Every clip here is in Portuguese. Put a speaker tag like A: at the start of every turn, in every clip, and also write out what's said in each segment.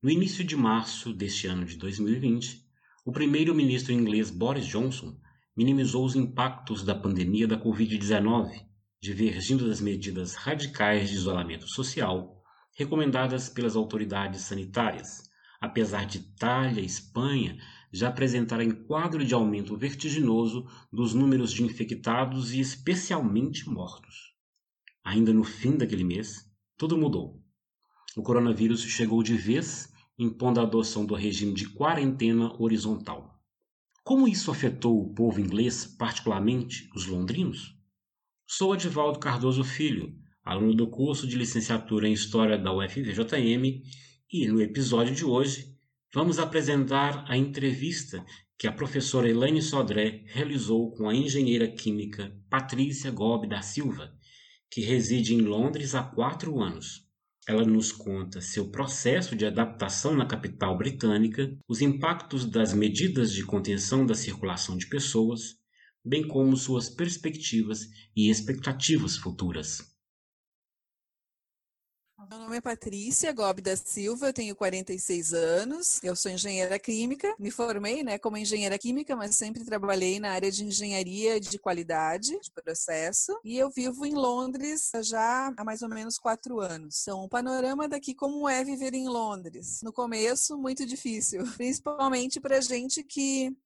A: No início de março deste ano de 2020, o primeiro-ministro inglês Boris Johnson minimizou os impactos da pandemia da Covid-19, divergindo das medidas radicais de isolamento social recomendadas pelas autoridades sanitárias, apesar de Itália e Espanha já apresentarem quadro de aumento vertiginoso dos números de infectados e especialmente mortos. Ainda no fim daquele mês, tudo mudou o coronavírus chegou de vez, impondo a adoção do regime de quarentena horizontal. Como isso afetou o povo inglês, particularmente os londrinos? Sou Adivaldo Cardoso Filho, aluno do curso de licenciatura em História da UFVJM, e no episódio de hoje vamos apresentar a entrevista que a professora Elaine Sodré realizou com a engenheira química Patrícia Gobi da Silva, que reside em Londres há quatro anos. Ela nos conta seu processo de adaptação na capital britânica, os impactos das medidas de contenção da circulação de pessoas, bem como suas perspectivas e expectativas futuras.
B: Meu nome é Patrícia Gobi da Silva, eu tenho 46 anos, eu sou engenheira química, me formei né, como engenheira química, mas sempre trabalhei na área de engenharia de qualidade, de processo, e eu vivo em Londres já há mais ou menos quatro anos. Então, o panorama daqui, como é viver em Londres? No começo, muito difícil, principalmente para gente que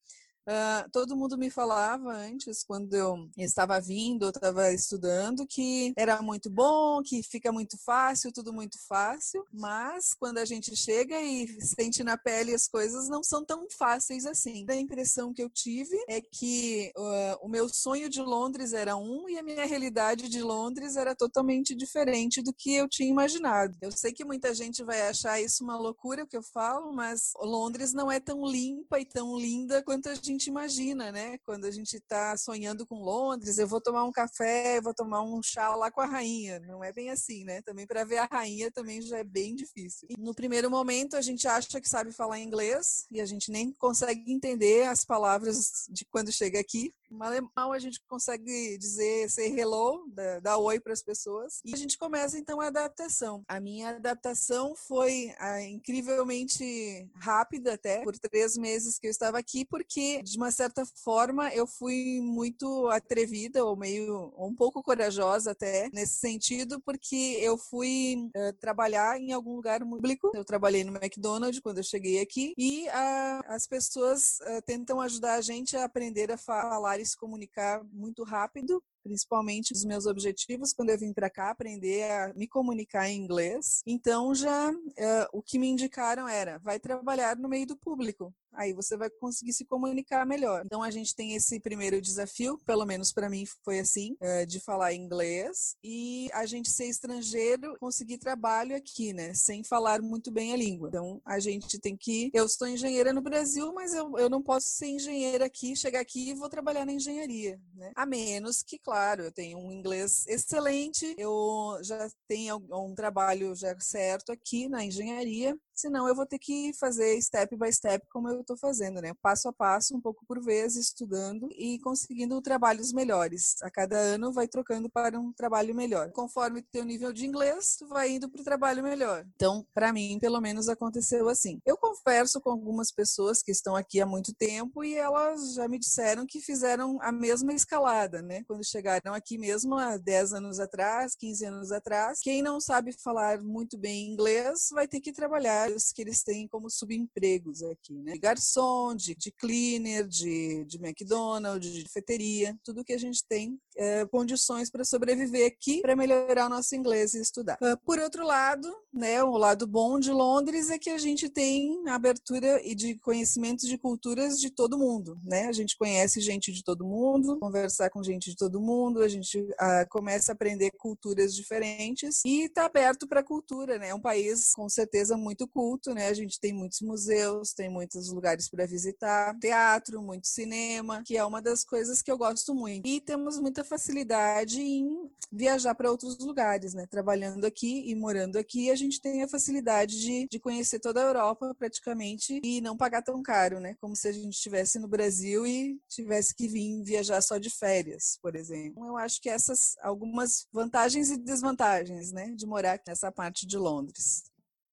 B: Uh, todo mundo me falava antes, quando eu estava vindo, eu estava estudando, que era muito bom, que fica muito fácil, tudo muito fácil, mas quando a gente chega e sente na pele as coisas não são tão fáceis assim. A impressão que eu tive é que uh, o meu sonho de Londres era um e a minha realidade de Londres era totalmente diferente do que eu tinha imaginado. Eu sei que muita gente vai achar isso uma loucura o que eu falo, mas Londres não é tão limpa e tão linda quanto a gente gente imagina, né? Quando a gente está sonhando com Londres, eu vou tomar um café, vou tomar um chá lá com a rainha. Não é bem assim, né? Também para ver a rainha também já é bem difícil. E no primeiro momento a gente acha que sabe falar inglês e a gente nem consegue entender as palavras de quando chega aqui. Mal a gente consegue dizer, ser hello, dar oi para as pessoas. E a gente começa então a adaptação. A minha adaptação foi ah, incrivelmente rápida até, por três meses que eu estava aqui, porque de uma certa forma eu fui muito atrevida ou meio ou um pouco corajosa até nesse sentido, porque eu fui uh, trabalhar em algum lugar público. Eu trabalhei no McDonald's quando eu cheguei aqui e uh, as pessoas uh, tentam ajudar a gente a aprender a falar se comunicar muito rápido principalmente os meus objetivos quando eu vim para cá aprender a me comunicar em inglês. Então já uh, o que me indicaram era vai trabalhar no meio do público. Aí você vai conseguir se comunicar melhor. Então a gente tem esse primeiro desafio, pelo menos para mim foi assim, uh, de falar inglês e a gente ser estrangeiro, conseguir trabalho aqui, né, sem falar muito bem a língua. Então a gente tem que, eu sou engenheira no Brasil, mas eu, eu não posso ser engenheira aqui, chegar aqui e vou trabalhar na engenharia, né? A menos que, claro, eu tenho um inglês excelente, eu já tenho um trabalho já certo aqui na engenharia, senão eu vou ter que fazer step by step como eu estou fazendo, né? Passo a passo, um pouco por vez, estudando e conseguindo trabalhos melhores. A cada ano vai trocando para um trabalho melhor. Conforme o teu nível de inglês, tu vai indo para o trabalho melhor. Então, para mim, pelo menos aconteceu assim. Eu converso com algumas pessoas que estão aqui há muito tempo e elas já me disseram que fizeram a mesma escalada, né? Quando chegaram aqui mesmo há 10 anos atrás, 15 anos atrás, quem não sabe falar muito bem inglês vai ter que trabalhar trabalhos que eles têm como subempregos aqui, né? Garçom, de, de cleaner, de, de McDonald's, de cafeteria, tudo que a gente tem é, condições para sobreviver aqui, para melhorar o nosso inglês e estudar. Uh, por outro lado, né, o lado bom de Londres é que a gente tem abertura e de conhecimentos de culturas de todo mundo, né? A gente conhece gente de todo mundo, conversar com gente de todo mundo a gente uh, começa a aprender culturas diferentes e está aberto para a cultura, né? É um país com certeza muito culto, né? A gente tem muitos museus, tem muitos para visitar, teatro, muito cinema, que é uma das coisas que eu gosto muito. E temos muita facilidade em viajar para outros lugares, né? Trabalhando aqui e morando aqui, a gente tem a facilidade de, de conhecer toda a Europa praticamente e não pagar tão caro, né? Como se a gente estivesse no Brasil e tivesse que vir viajar só de férias, por exemplo. Então, eu acho que essas algumas vantagens e desvantagens, né, de morar nessa parte de Londres.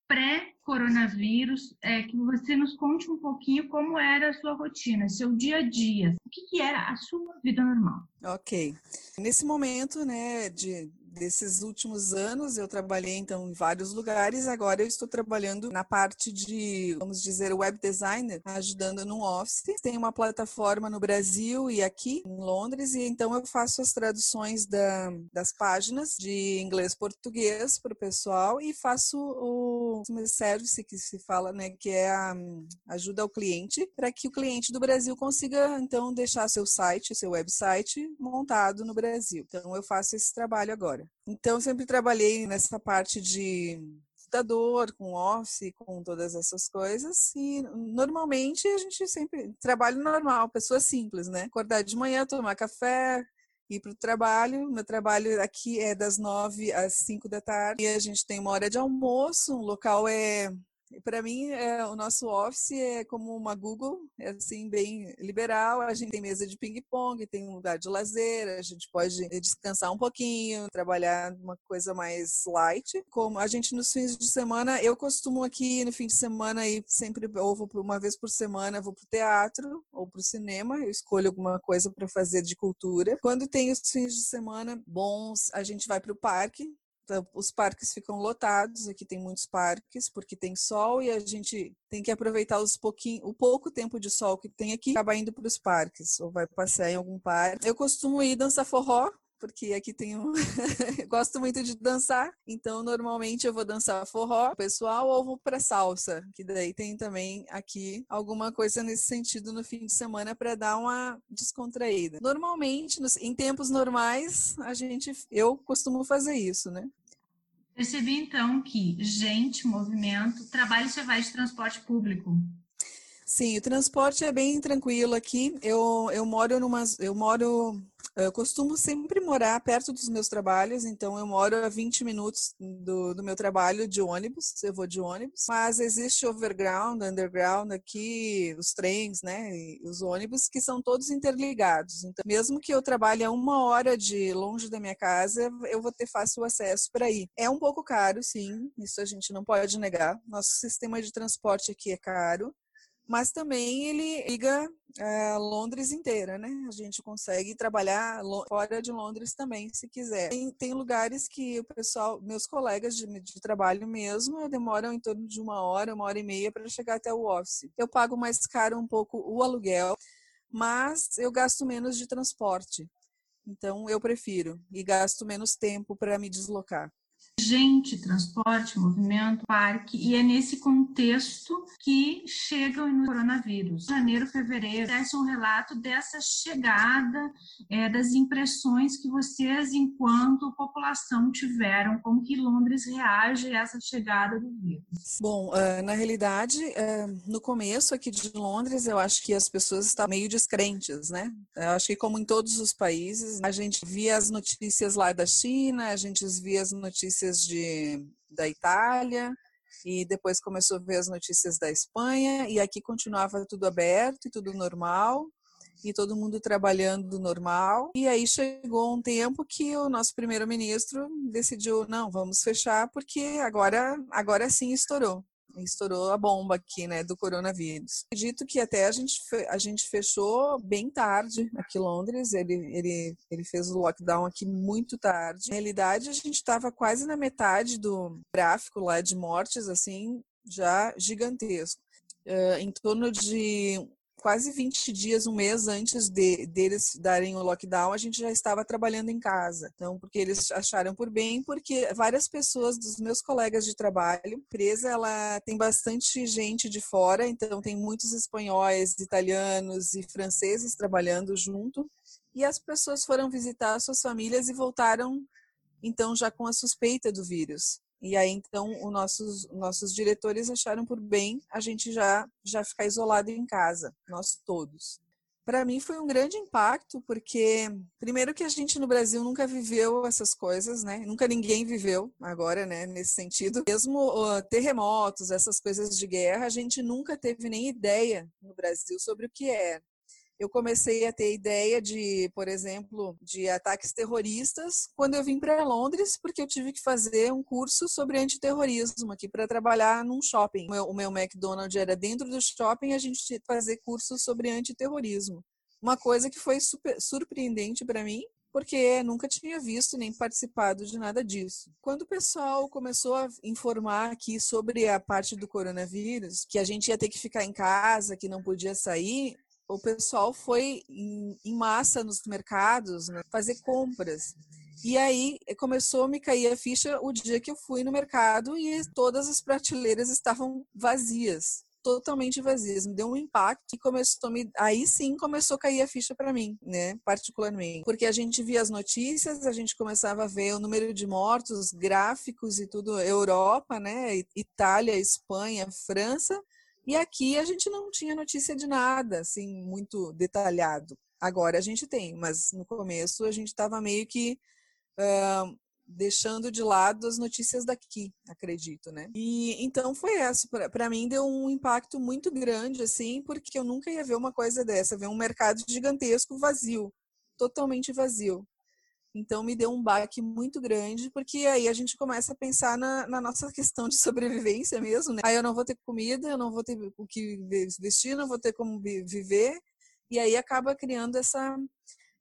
C: Pré-coronavírus, é que você nos conte um pouquinho como era a sua rotina, seu dia a dia, o que, que era a sua vida normal.
B: Ok. Nesse momento, né, de desses últimos anos eu trabalhei então em vários lugares. Agora eu estou trabalhando na parte de, vamos dizer, web designer, ajudando no office. Tem uma plataforma no Brasil e aqui em Londres e então eu faço as traduções da, das páginas de inglês português para o pessoal e faço o service que se fala, né, que é a ajuda ao cliente para que o cliente do Brasil consiga então deixar seu site, seu website montado no Brasil. Então eu faço esse trabalho agora. Então, sempre trabalhei nessa parte de computador, com office, com todas essas coisas. E normalmente a gente sempre trabalho normal, pessoa simples, né? Acordar de manhã, tomar café, ir para o trabalho. Meu trabalho aqui é das nove às cinco da tarde. E a gente tem uma hora de almoço, o local é para mim, é, o nosso office é como uma Google, é assim, bem liberal. A gente tem mesa de ping-pong, tem um lugar de lazer, a gente pode descansar um pouquinho, trabalhar uma coisa mais light. Como a gente nos fins de semana, eu costumo aqui no fim de semana ir sempre, ou vou uma vez por semana, vou para o teatro ou para o cinema, eu escolho alguma coisa para fazer de cultura. Quando tem os fins de semana bons, a gente vai para o parque, Os parques ficam lotados, aqui tem muitos parques, porque tem sol e a gente tem que aproveitar os pouquinho, o pouco tempo de sol que tem aqui, acaba indo para os parques, ou vai passear em algum parque. Eu costumo ir dançar forró, porque aqui tem um. gosto muito de dançar, então normalmente eu vou dançar forró pessoal ou vou para salsa, que daí tem também aqui alguma coisa nesse sentido no fim de semana para dar uma descontraída. Normalmente, nos, em tempos normais, a gente eu costumo fazer isso, né?
C: Percebi então que gente, movimento, trabalho você vai de transporte público.
B: Sim, o transporte é bem tranquilo aqui. Eu, eu moro numa, eu moro eu costumo sempre morar perto dos meus trabalhos, então eu moro a 20 minutos do, do meu trabalho de ônibus, eu vou de ônibus, mas existe overground, underground aqui, os trens, né, os ônibus que são todos interligados. Então, mesmo que eu trabalhe a uma hora de longe da minha casa, eu vou ter fácil acesso para ir. É um pouco caro, sim, isso a gente não pode negar. Nosso sistema de transporte aqui é caro, mas também ele liga é, Londres inteira, né? A gente consegue trabalhar fora de Londres também, se quiser. Tem, tem lugares que o pessoal, meus colegas de, de, trabalho mesmo, demoram em torno de uma hora, uma hora e meia para chegar até o office. Eu pago mais caro um pouco o aluguel, mas eu gasto menos de transporte. Então eu prefiro e gasto menos tempo para me deslocar
C: gente, transporte, movimento, parque, e é nesse contexto que chega o coronavírus. Janeiro, fevereiro, desce um relato dessa chegada, é, das impressões que vocês, enquanto população, tiveram, como que Londres reage a essa chegada do vírus.
B: Bom, uh, na realidade, uh, no começo aqui de Londres, eu acho que as pessoas estavam meio descrentes, né? Eu acho que como em todos os países, a gente via as notícias lá da China, a gente via as notícias notícias de, da Itália e depois começou a ver as notícias da Espanha e aqui continuava tudo aberto e tudo normal e todo mundo trabalhando normal. E aí chegou um tempo que o nosso primeiro-ministro decidiu, não, vamos fechar porque agora agora sim estourou estourou a bomba aqui, né, do coronavírus. Acredito que até a gente, a gente fechou bem tarde aqui em Londres, ele, ele, ele fez o lockdown aqui muito tarde. Na realidade, a gente estava quase na metade do gráfico lá de mortes, assim, já gigantesco. Uh, em torno de quase 20 dias, um mês antes de, deles darem o lockdown, a gente já estava trabalhando em casa. Então, porque eles acharam por bem, porque várias pessoas dos meus colegas de trabalho, empresa ela tem bastante gente de fora, então tem muitos espanhóis, italianos e franceses trabalhando junto. e as pessoas foram visitar suas famílias e voltaram então já com a suspeita do vírus. E aí então os nossos nossos diretores acharam por bem a gente já já ficar isolado em casa, nós todos. Para mim foi um grande impacto porque primeiro que a gente no Brasil nunca viveu essas coisas, né? Nunca ninguém viveu agora, né, nesse sentido. Mesmo uh, terremotos, essas coisas de guerra, a gente nunca teve nem ideia no Brasil sobre o que é eu comecei a ter ideia de, por exemplo, de ataques terroristas quando eu vim para Londres, porque eu tive que fazer um curso sobre antiterrorismo aqui para trabalhar num shopping. O meu, o meu McDonald's era dentro do shopping, a gente tinha que fazer cursos sobre antiterrorismo. Uma coisa que foi super, surpreendente para mim, porque nunca tinha visto nem participado de nada disso. Quando o pessoal começou a informar aqui sobre a parte do coronavírus, que a gente ia ter que ficar em casa, que não podia sair, o pessoal foi em, em massa nos mercados né, fazer compras. E aí eh, começou a me cair a ficha o dia que eu fui no mercado e todas as prateleiras estavam vazias, totalmente vazias. Me deu um impacto e começou me, aí sim começou a cair a ficha para mim, né, particularmente, porque a gente via as notícias, a gente começava a ver o número de mortos, gráficos e tudo, Europa, né, Itália, Espanha, França, e aqui a gente não tinha notícia de nada, assim, muito detalhado. Agora a gente tem, mas no começo a gente estava meio que uh, deixando de lado as notícias daqui, acredito, né? E então foi essa. Para mim deu um impacto muito grande, assim, porque eu nunca ia ver uma coisa dessa, ver um mercado gigantesco vazio, totalmente vazio. Então me deu um baque muito grande, porque aí a gente começa a pensar na, na, nossa questão de sobrevivência mesmo, né? Aí eu não vou ter comida, eu não vou ter o que vestir, não vou ter como viver, e aí acaba criando essa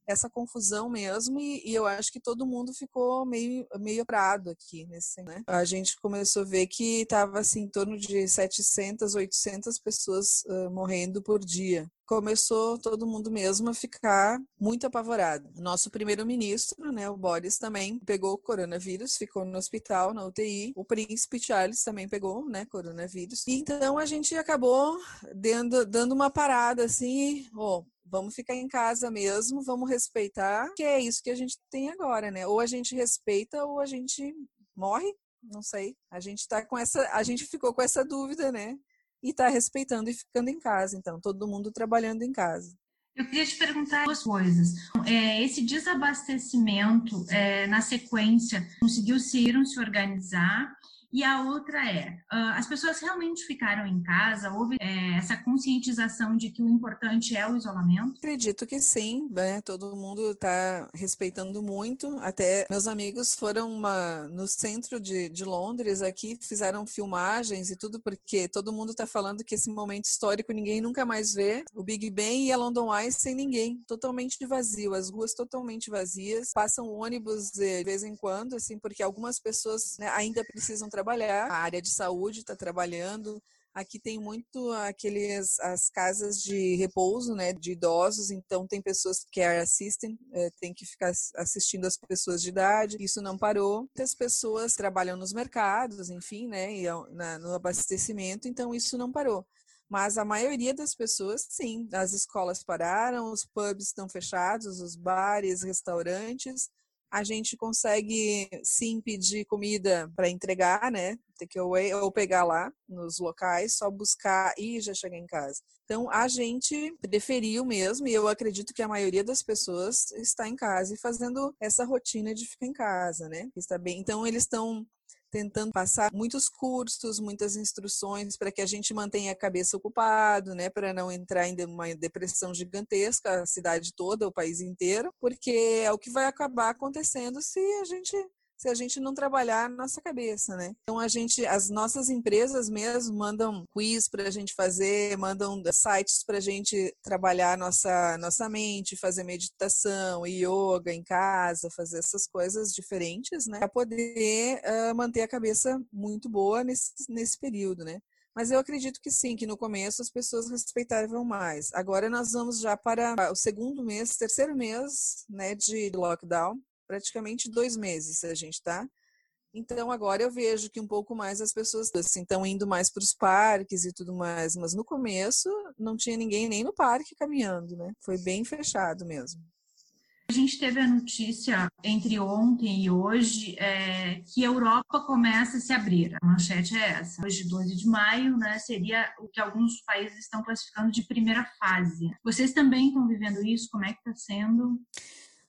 B: essa confusão mesmo e, e, eu acho que todo mundo ficou meio meio prado aqui nesse né a gente começou a ver que estava assim em torno de 700 800 pessoas uh, morrendo por dia começou todo mundo mesmo a ficar muito apavorado. Nosso primeiro-ministro, né, o Boris também pegou o coronavírus, ficou no hospital, na UTI. O príncipe Charles também pegou, né, coronavírus. E então a gente acabou dando, dando uma parada assim, oh, vamos ficar em casa mesmo, vamos respeitar, que é isso que a gente tem agora, né? Ou a gente respeita ou a gente morre, não sei. A gente tá com essa, a gente ficou com essa dúvida, né? e está respeitando e ficando em casa. Então, todo mundo trabalhando em casa.
C: Eu queria te perguntar duas coisas. É, esse desabastecimento, é, na sequência, conseguiu se ir se organizar e a outra é, as pessoas realmente ficaram em casa? Houve é, essa conscientização de que o importante é o isolamento?
B: Acredito que sim, né? Todo mundo está respeitando muito. Até meus amigos foram uma, no centro de, de Londres aqui, fizeram filmagens e tudo, porque todo mundo está falando que esse momento histórico ninguém nunca mais vê. O Big Ben e a London Eye sem ninguém, totalmente vazio, as ruas totalmente vazias. Passam ônibus de vez em quando, assim, porque algumas pessoas né, ainda precisam trabalhar, a área de saúde está trabalhando. Aqui tem muito aqueles as casas de repouso, né, de idosos, então tem pessoas que assistem, é, tem que ficar assistindo as pessoas de idade. Isso não parou. Muitas pessoas trabalham nos mercados, enfim, né, e na, no abastecimento, então isso não parou. Mas a maioria das pessoas, sim, as escolas pararam, os pubs estão fechados, os bares, restaurantes, a gente consegue sim pedir comida para entregar, né? Takeaway, ou pegar lá nos locais, só buscar e já chegar em casa. Então a gente preferiu mesmo, e eu acredito que a maioria das pessoas está em casa e fazendo essa rotina de ficar em casa, né? Está bem. Então eles estão tentando passar muitos cursos, muitas instruções para que a gente mantenha a cabeça ocupado, né, para não entrar em uma depressão gigantesca, a cidade toda, o país inteiro, porque é o que vai acabar acontecendo se a gente se a gente não trabalhar a nossa cabeça, né? Então a gente, as nossas empresas mesmo mandam quiz para a gente fazer, mandam sites para a gente trabalhar nossa nossa mente, fazer meditação, yoga em casa, fazer essas coisas diferentes, né? Para poder uh, manter a cabeça muito boa nesse nesse período, né? Mas eu acredito que sim, que no começo as pessoas respeitavam mais. Agora nós vamos já para o segundo mês, terceiro mês, né, de lockdown praticamente dois meses a gente tá. Então agora eu vejo que um pouco mais as pessoas assim, estão indo mais para os parques e tudo mais, mas no começo não tinha ninguém nem no parque caminhando, né? Foi bem fechado mesmo.
C: A gente teve a notícia entre ontem e hoje é, que a Europa começa a se abrir. A manchete é essa. Hoje, 12 de maio, né, seria o que alguns países estão classificando de primeira fase. Vocês também estão vivendo isso? Como é que está sendo?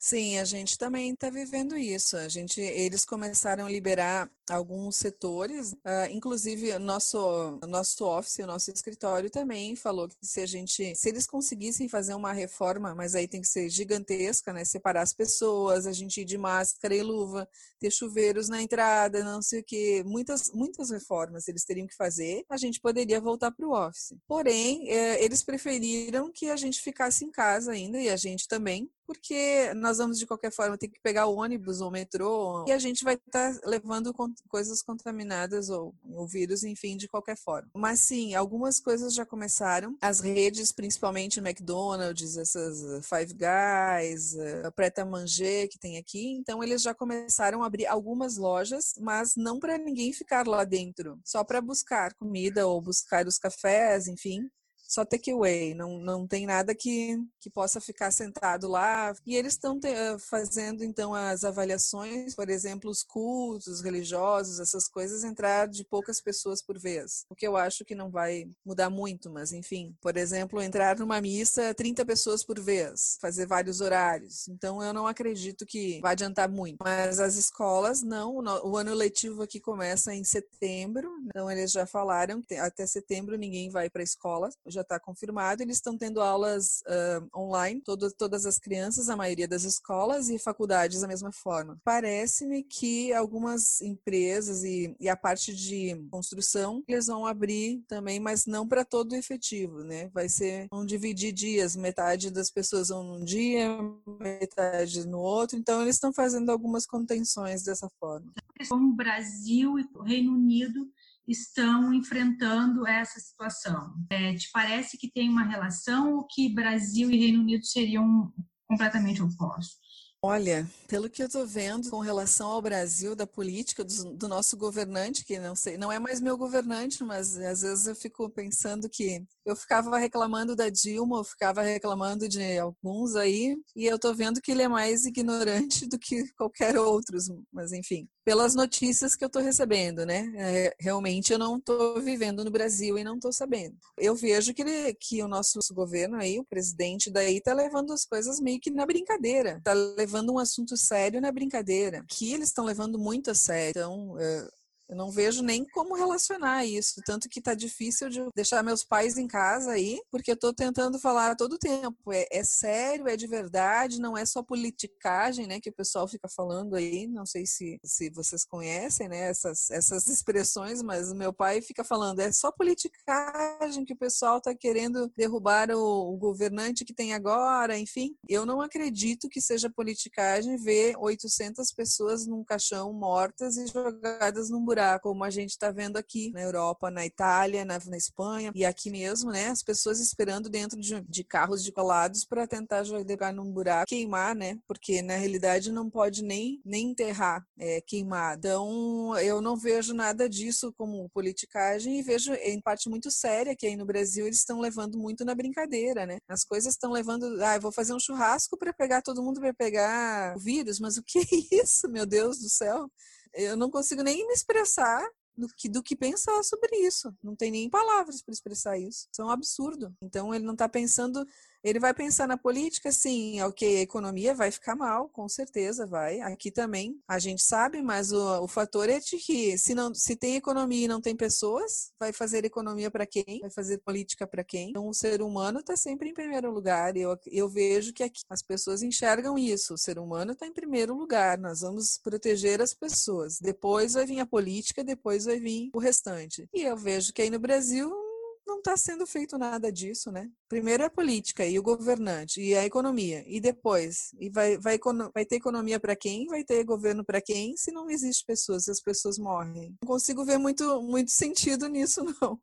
B: Sim, a gente também está vivendo isso. A gente, eles começaram a liberar alguns setores, uh, inclusive nosso nosso office, o nosso escritório também falou que se a gente, se eles conseguissem fazer uma reforma, mas aí tem que ser gigantesca, né, separar as pessoas, a gente ir de máscara e luva, ter chuveiros na entrada, não sei o que, muitas muitas reformas eles teriam que fazer, a gente poderia voltar para o office. Porém, eh, eles preferiram que a gente ficasse em casa ainda e a gente também, porque nós vamos de qualquer forma ter que pegar o ônibus ou o metrô e a gente vai estar tá levando coisas contaminadas ou o vírus, enfim, de qualquer forma. Mas sim, algumas coisas já começaram. As redes, principalmente McDonald's, essas uh, Five Guys, a Preta Manger que tem aqui, então eles já começaram a abrir algumas lojas, mas não para ninguém ficar lá dentro, só para buscar comida ou buscar os cafés, enfim só takeaway, não, não tem nada que, que possa ficar sentado lá. E eles estão fazendo, então, as avaliações, por exemplo, os cultos religiosos, essas coisas, entrar de poucas pessoas por vez. O que eu acho que não vai mudar muito, mas enfim. Por exemplo, entrar numa missa 30 pessoas por vez, fazer vários horários. Então, eu não acredito que vai adiantar muito. Mas as escolas, não. O ano letivo aqui começa em setembro, então eles já falaram que até setembro ninguém vai para a escola. Já já está confirmado. Eles estão tendo aulas uh, online, todo, todas as crianças, a maioria das escolas e faculdades da mesma forma. Parece-me que algumas empresas e, e, a parte de construção eles vão abrir também, mas não para todo o efetivo, né? Vai ser vão dividir dias, metade das pessoas vão num dia, metade no outro. Então eles estão fazendo algumas contenções dessa forma.
C: Como o Brasil e o Reino Unido estão enfrentando essa situação? É, te parece que tem uma relação ou que Brasil e Reino Unido seriam completamente opostos?
B: Olha, pelo que eu estou vendo com relação ao Brasil, da política do, do, nosso governante, que não sei, não é mais meu governante, mas às vezes eu fico pensando que eu ficava reclamando da Dilma, eu ficava reclamando de alguns aí, e eu estou vendo que ele é mais ignorante do que qualquer outro, mas enfim pelas notícias que eu estou recebendo, né? É, realmente eu não estou vivendo no Brasil e não estou sabendo. Eu vejo que, ele, que o nosso governo aí, o presidente daí, está levando as coisas meio que na brincadeira. Está levando um assunto sério na brincadeira, que eles estão levando muito a sério. Então, é, eu não vejo nem como relacionar isso. Tanto que tá difícil de deixar meus pais em casa aí, porque eu tô tentando falar todo o tempo. É, é, sério, é de verdade, não é só politicagem, né? Que o pessoal fica falando aí. Não sei se, se vocês conhecem, né? Essas, essas expressões, mas meu pai fica falando, é só politicagem que o pessoal tá querendo derrubar o, o governante que tem agora, enfim. Eu não acredito que seja politicagem ver 800 pessoas num caixão mortas e jogadas num buraco como a gente está vendo aqui na Europa, na Itália, na, na, Espanha e aqui mesmo, né? As pessoas esperando dentro de, de carros de colados para tentar jogar num buraco, queimar, né? Porque na realidade não pode nem, nem enterrar, é, queimar. Então eu não vejo nada disso como politicagem e vejo em parte muito séria que aí no Brasil eles estão levando muito na brincadeira, né? As coisas estão levando, ah, eu vou fazer um churrasco para pegar todo mundo para pegar o vírus, mas o que é isso, meu Deus do céu? Eu não consigo nem me expressar do que, do que pensar sobre isso. Não tem nem palavras para expressar isso. Isso é um absurdo. Então ele não está pensando ele vai pensar na política, sim, ok, a economia vai ficar mal, com certeza vai. Aqui também, a gente sabe, mas o, o fator é de que se, não, se tem economia e não tem pessoas, vai fazer economia para quem? Vai fazer política para quem? Então, o ser humano está sempre em primeiro lugar. Eu, eu vejo que aqui as pessoas enxergam isso. O ser humano está em primeiro lugar. Nós vamos proteger as pessoas. Depois vai vir a política, depois vai vir o restante. E eu vejo que aí no Brasil não está sendo feito nada disso, né? Primeiro é a política e o governante e a economia. E depois, e vai, vai, vai ter economia para quem? Vai ter governo para quem? Se não existe pessoas, se as pessoas morrem. Não consigo ver muito, muito sentido nisso, não.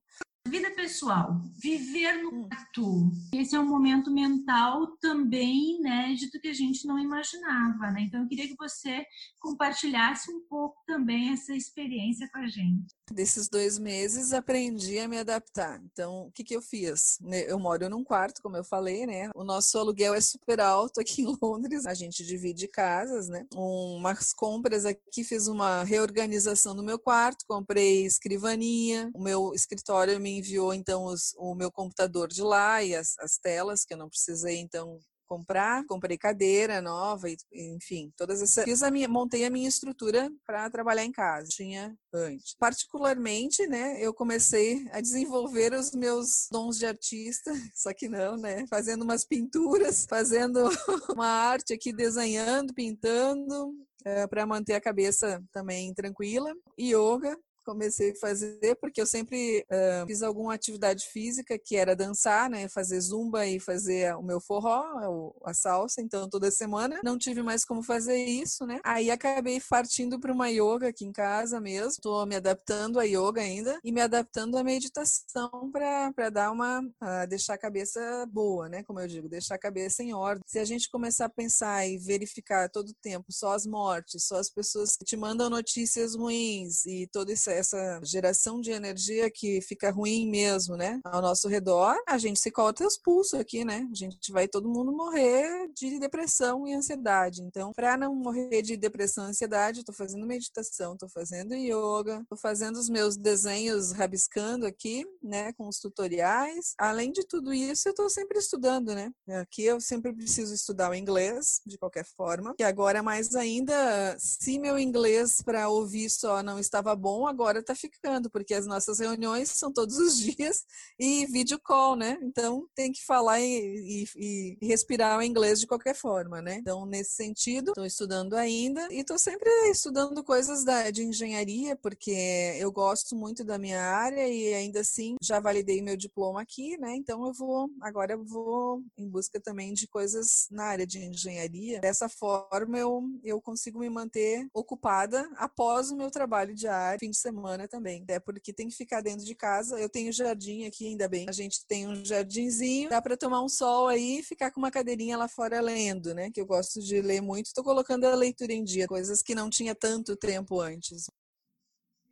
C: Vida pessoal, viver no ato. Hum. Esse é um momento mental também inédito que a gente não imaginava, né? Então eu queria que você compartilhasse um pouco também essa experiência com a gente.
B: Desses dois meses aprendi a me adaptar. Então, o que, que eu fiz? Né, eu moro num quarto, como eu falei, né? O nosso aluguel é super alto aqui em Londres. A gente divide casas, né? Umas compras aqui, fiz uma reorganização no meu quarto, comprei escrivaninha. O meu escritório me enviou, então, os, o meu computador de lá e as, as telas, que eu não precisei, então, comprar, comprei cadeira nova, enfim, todas essas. Fiz a minha, montei a minha estrutura para trabalhar em casa. Tinha antes. Particularmente, né, eu comecei a desenvolver os meus dons de artista, só que não, né, fazendo umas pinturas, fazendo uma arte aqui, desenhando, pintando, é, eh, para manter a cabeça também tranquila. Yoga, comecei a fazer porque eu sempre uh, fiz alguma atividade física que era dançar, né, fazer zumba e fazer o meu forró, a salsa, então toda semana não tive mais como fazer isso, né? Aí acabei partindo para uma yoga aqui em casa mesmo. Estou me adaptando a yoga ainda e me adaptando à meditação para dar uma uh, deixar a cabeça boa, né? Como eu digo, deixar a cabeça em ordem. Se a gente começar a pensar e verificar todo o tempo só as mortes, só as pessoas que te mandam notícias ruins e todo esse essa geração de energia que fica ruim mesmo, né? Ao nosso redor, a gente se corta os pulsos aqui, né? A gente vai todo mundo morrer de depressão e ansiedade. Então, para não morrer de depressão e ansiedade, estou fazendo meditação, estou fazendo yoga, estou fazendo os meus desenhos rabiscando aqui, né? Com os tutoriais. Além de tudo isso, eu estou sempre estudando, né? Aqui eu sempre preciso estudar o inglês, de qualquer forma. E agora, mais ainda, se meu inglês para ouvir só não estava bom, agora agora está ficando, porque as nossas reuniões são todos os dias e vídeo call, né? Então tem que falar e, e, e respirar o inglês de qualquer forma, né? Então, nesse sentido, estou estudando ainda e estou sempre estudando coisas da, de engenharia, porque eu gosto muito da minha área e ainda assim já validei meu diploma aqui, né? Então eu vou, agora eu vou em busca também de coisas na área de engenharia. Dessa forma eu, eu consigo me manter ocupada após o meu trabalho diário, fim de semana semana também. Até porque tem que ficar dentro de casa. Eu tenho jardim aqui, ainda bem. A gente tem um jardinzinho, dá para tomar um sol aí e ficar com uma cadeirinha lá fora lendo, né? Que eu gosto de ler muito. Estou colocando a leitura em dia, coisas que não tinha tanto tempo antes.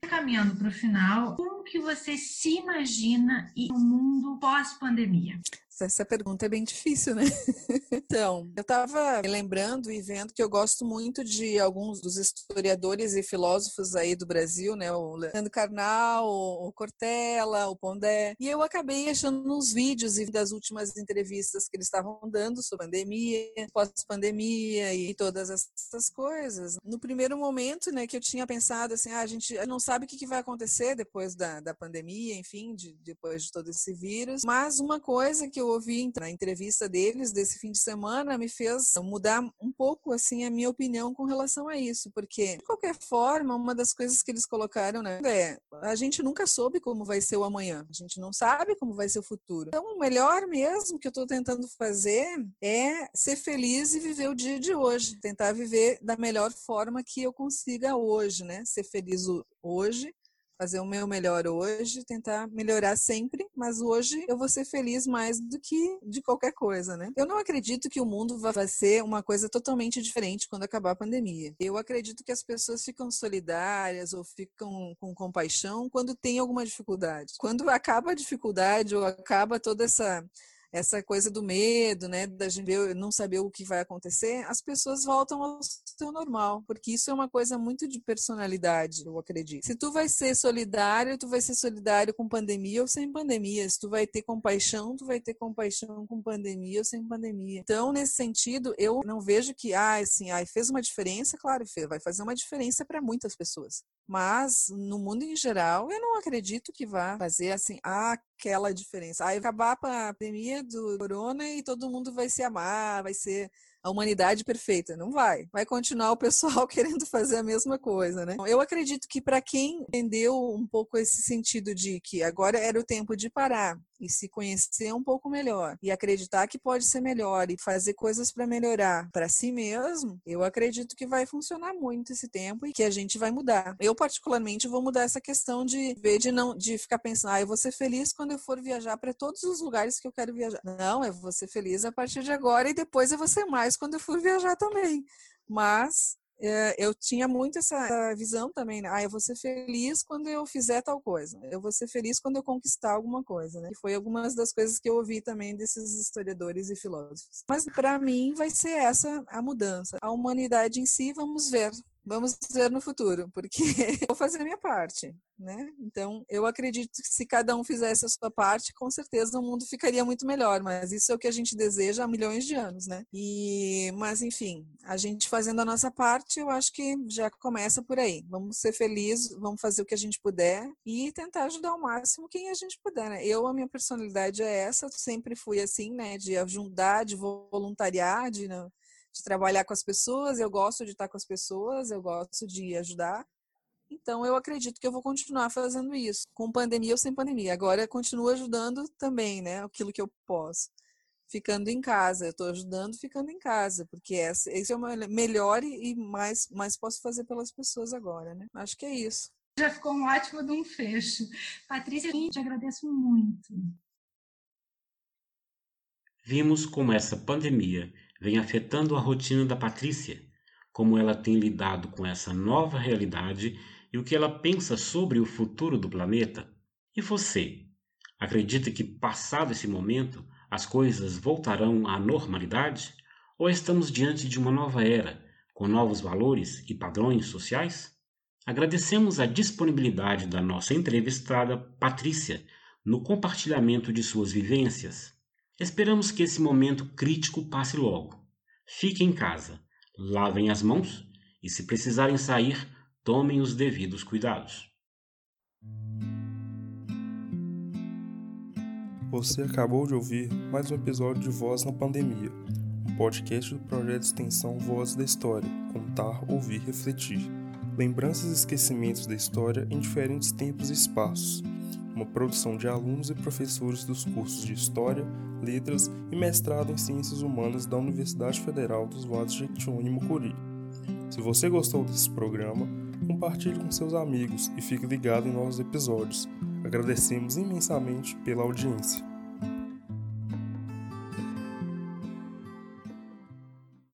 C: Caminhando para o final, como que você se imagina em um mundo pós-pandemia?
B: Essa pergunta é bem difícil, né? então, eu estava lembrando e vendo que eu gosto muito de alguns dos historiadores e filósofos aí do Brasil, né? O Leandro Carnal, o Cortella, o Pondé. E eu acabei achando uns vídeos das últimas entrevistas que eles estavam dando sobre pandemia, pós-pandemia e todas essas coisas. No primeiro momento, né, que eu tinha pensado assim, ah, a gente não sabe o que vai acontecer depois da, da pandemia, enfim, de, depois de todo esse vírus. Mas uma coisa que eu ouvi na entrevista deles desse fim de semana me fez mudar um pouco assim a minha opinião com relação a isso, porque de qualquer forma, uma das coisas que eles colocaram, né, é a gente nunca soube como vai ser o amanhã, a gente não sabe como vai ser o futuro. Então, o melhor mesmo que eu estou tentando fazer é ser feliz e viver o dia de hoje, tentar viver da melhor forma que eu consiga hoje, né? Ser feliz hoje fazer o meu melhor hoje, tentar melhorar sempre, mas hoje eu vou ser feliz mais do que de qualquer coisa, né? Eu não acredito que o mundo vai ser uma coisa totalmente diferente quando acabar a pandemia. Eu acredito que as pessoas ficam solidárias ou ficam com compaixão quando tem alguma dificuldade. Quando acaba a dificuldade ou acaba toda essa essa coisa do medo, né, da gente não saber o que vai acontecer, as pessoas voltam ao seu normal, porque isso é uma coisa muito de personalidade, eu acredito. Se tu vai ser solidário, tu vai ser solidário com pandemia ou sem pandemia. Se tu vai ter compaixão, tu vai ter compaixão com pandemia ou sem pandemia. Então, nesse sentido, eu não vejo que, ah, assim, ah, fez uma diferença, claro, vai fazer uma diferença para muitas pessoas. Mas no mundo em geral, eu não acredito que vá fazer assim aquela diferença. Aí acabar a pandemia do corona e todo mundo vai se amar, vai ser a humanidade perfeita. Não vai. Vai continuar o pessoal querendo fazer a mesma coisa, né? Eu acredito que para quem entendeu um pouco esse sentido de que agora era o tempo de parar e se conhecer um pouco melhor e acreditar que pode ser melhor e fazer coisas para melhorar para si mesmo, eu acredito que vai funcionar muito esse tempo e que a gente vai mudar. Eu particularmente vou mudar essa questão de ver de não de ficar pensando, ah, eu vou ser feliz quando eu for viajar para todos os lugares que eu quero viajar. Não, eu vou ser feliz a partir de agora e depois eu vou ser mais quando eu for viajar também. Mas eu tinha muito essa visão também, né? Ah, eu vou ser feliz quando eu fizer tal coisa. Eu vou ser feliz quando eu conquistar alguma coisa, né? E foi algumas das coisas que eu ouvi também desses historiadores e filósofos. Mas para mim vai ser essa a mudança. A humanidade em si, vamos ver Vamos ver no futuro, porque vou fazer a minha parte, né? Então, eu acredito que se cada um fizesse a sua parte, com certeza o mundo ficaria muito melhor, mas isso é o que a gente deseja há milhões de anos, né? E, mas enfim, a gente fazendo a nossa parte, eu acho que já começa por aí. Vamos ser felizes, vamos fazer o que a gente puder e tentar ajudar ao máximo quem a gente puder, né? Eu, a minha personalidade é essa, sempre fui assim, né? De ajudar, de voluntariar, de não de trabalhar com as pessoas, eu gosto de estar com as pessoas, eu gosto de ajudar. Então, eu acredito que eu vou continuar fazendo isso, com pandemia ou sem pandemia. Agora, continuo ajudando também, né? Aquilo que eu posso. Ficando em casa, eu estou ajudando ficando em casa, porque esse, esse é o melhor e mais, mais posso fazer pelas pessoas agora, né? Acho que é isso.
C: Já ficou um ótimo de um fecho. Patrícia, eu te agradeço muito.
A: Vimos como essa pandemia vem afetando a rotina da Patrícia, como ela tem lidado com essa nova realidade e o que ela pensa sobre o futuro do planeta. E você? Acredita que, passado esse momento, as coisas voltarão à normalidade? Ou estamos diante de uma nova era, com novos valores e padrões sociais? Agradecemos a disponibilidade da nossa entrevistada Patrícia no compartilhamento de suas vivências Esperamos que esse momento crítico passe logo. Fiquem em casa, lavem as mãos e, se precisarem sair, tomem os devidos cuidados.
D: Você acabou de ouvir mais um episódio de Voz na Pandemia, um podcast do projeto de extensão Voz da História Contar, Ouvir, Refletir. Lembranças e esquecimentos da história em diferentes tempos e espaços uma produção de alunos e professores dos cursos de História, Letras e Mestrado em Ciências Humanas da Universidade Federal dos Vales de Jequitinhonha e Mucuri. Se você gostou desse programa, compartilhe com seus amigos e fique ligado em novos episódios. Agradecemos imensamente pela audiência.